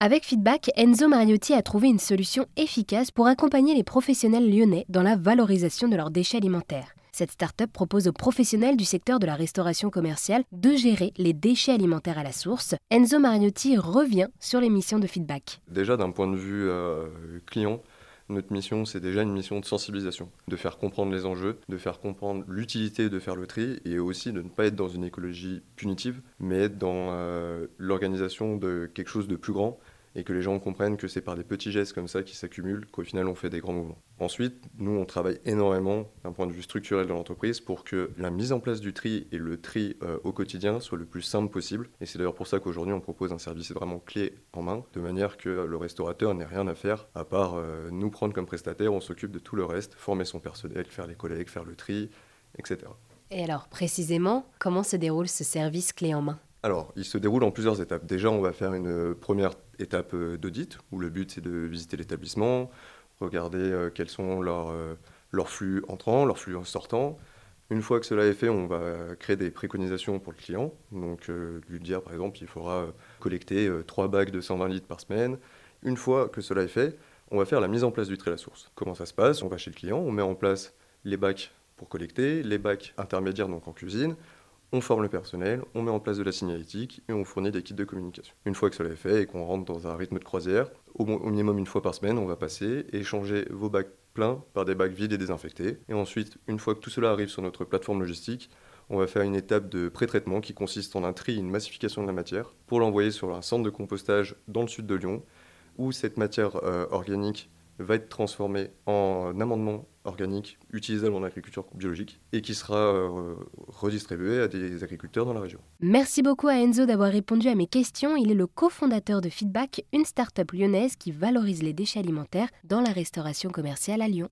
Avec Feedback, Enzo Mariotti a trouvé une solution efficace pour accompagner les professionnels lyonnais dans la valorisation de leurs déchets alimentaires. Cette start-up propose aux professionnels du secteur de la restauration commerciale de gérer les déchets alimentaires à la source. Enzo Mariotti revient sur les missions de feedback. Déjà d'un point de vue euh, client, notre mission, c'est déjà une mission de sensibilisation, de faire comprendre les enjeux, de faire comprendre l'utilité de faire le tri et aussi de ne pas être dans une écologie punitive, mais être dans euh, l'organisation de quelque chose de plus grand et que les gens comprennent que c'est par des petits gestes comme ça qui s'accumulent qu'au final on fait des grands mouvements. Ensuite, nous on travaille énormément d'un point de vue structurel de l'entreprise pour que la mise en place du tri et le tri euh, au quotidien soit le plus simple possible. Et c'est d'ailleurs pour ça qu'aujourd'hui on propose un service vraiment clé en main, de manière que le restaurateur n'ait rien à faire à part euh, nous prendre comme prestataire, on s'occupe de tout le reste, former son personnel, faire les collègues, faire le tri, etc. Et alors précisément, comment se déroule ce service clé en main? Alors, il se déroule en plusieurs étapes. Déjà, on va faire une première étape euh, d'audit, où le but c'est de visiter l'établissement, regarder euh, quels sont euh, leurs, flux entrants, leurs flux sortants. Une fois que cela est fait, on va créer des préconisations pour le client. Donc, lui dire par exemple, il faudra collecter 3 bacs de 120 litres par semaine. Une fois que cela est fait, on va faire la mise en place du trait à la source. Comment ça se passe? On va chez le client, on met en place les bacs pour collecter, les bacs intermédiaires donc en cuisine, on forme le personnel, on met en place de la signalétique et on fournit des kits de communication. Une fois que cela est fait et qu'on rentre dans un rythme de croisière, au, minimum une fois par semaine, on va passer et échanger vos bacs pleins par des bacs vides et désinfectés. Et ensuite, une fois que tout cela arrive sur notre plateforme logistique, on va faire une étape de pré-traitement qui consiste en un tri et une massification de la matière pour l'envoyer sur un centre de compostage dans le sud de Lyon où cette matière euh, organique va être transformée en amendement organique utilisable en agriculture biologique et qui sera euh, redistribué à des agriculteurs dans la région. Merci beaucoup à Enzo d'avoir répondu à mes questions. Il est le cofondateur de Feedback, une start-up lyonnaise qui valorise les déchets alimentaires dans la restauration commerciale à Lyon.